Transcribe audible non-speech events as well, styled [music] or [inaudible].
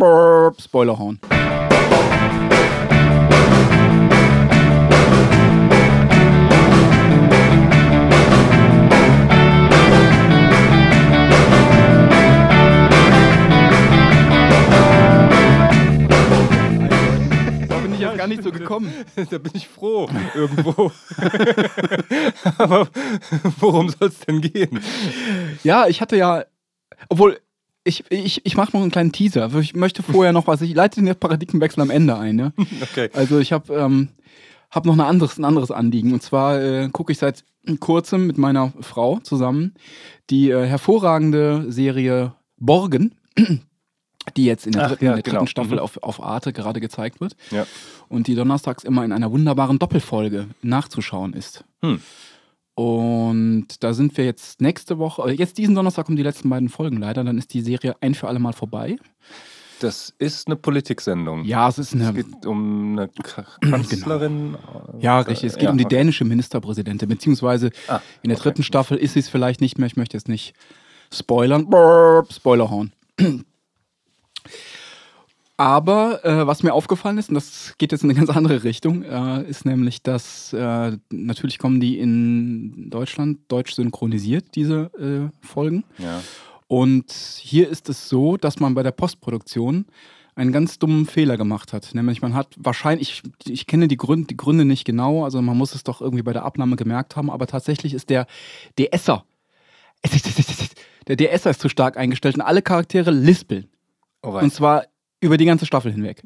Burp, Spoilerhorn. Da bin ich jetzt gar nicht so gekommen. [laughs] da bin ich froh, irgendwo. [laughs] Aber worum soll es denn gehen? Ja, ich hatte ja, obwohl, ich, ich, ich mache noch einen kleinen Teaser. Ich möchte vorher noch was, ich leite den Paradigmenwechsel am Ende ein. Ne? [laughs] Okay. Also ich habe ähm, hab noch ein anderes, ein anderes Anliegen. Und zwar äh, gucke ich seit kurzem mit meiner Frau zusammen die äh, hervorragende Serie Borgen, [clears throat] die jetzt in der Ach, dritten, ja, in der dritten genau. Staffel Mhm. auf, auf Arte gerade gezeigt wird. Ja. Und die donnerstags immer in einer wunderbaren Doppelfolge nachzuschauen ist. Hm. Und da sind wir jetzt nächste Woche, äh, jetzt diesen Donnerstag kommen die letzten beiden Folgen leider, dann ist die Serie ein für alle Mal vorbei. Das ist eine Politiksendung. Ja, es ist Es eine. geht um eine Kanzlerin. Ja, richtig. Es geht Ja, um die dänische Ministerpräsidentin, beziehungsweise Ah, in der okay. dritten Staffel ist sie es vielleicht nicht mehr. Ich möchte jetzt nicht spoilern. Burp, Spoilerhorn. Aber äh, was mir aufgefallen ist, und das geht jetzt in eine ganz andere Richtung, äh, ist nämlich, dass äh, natürlich kommen die in Deutschland deutsch synchronisiert, diese äh, Folgen. Ja. Und hier ist es so, dass man bei der Postproduktion einen ganz dummen Fehler gemacht hat. Nämlich man hat wahrscheinlich, ich, ich kenne die Gründe, die Gründe nicht genau, also man muss es doch irgendwie bei der Abnahme gemerkt haben, aber tatsächlich ist der DSer, der DSer ist zu stark eingestellt und alle Charaktere lispeln. Alright. Und zwar über die ganze Staffel hinweg.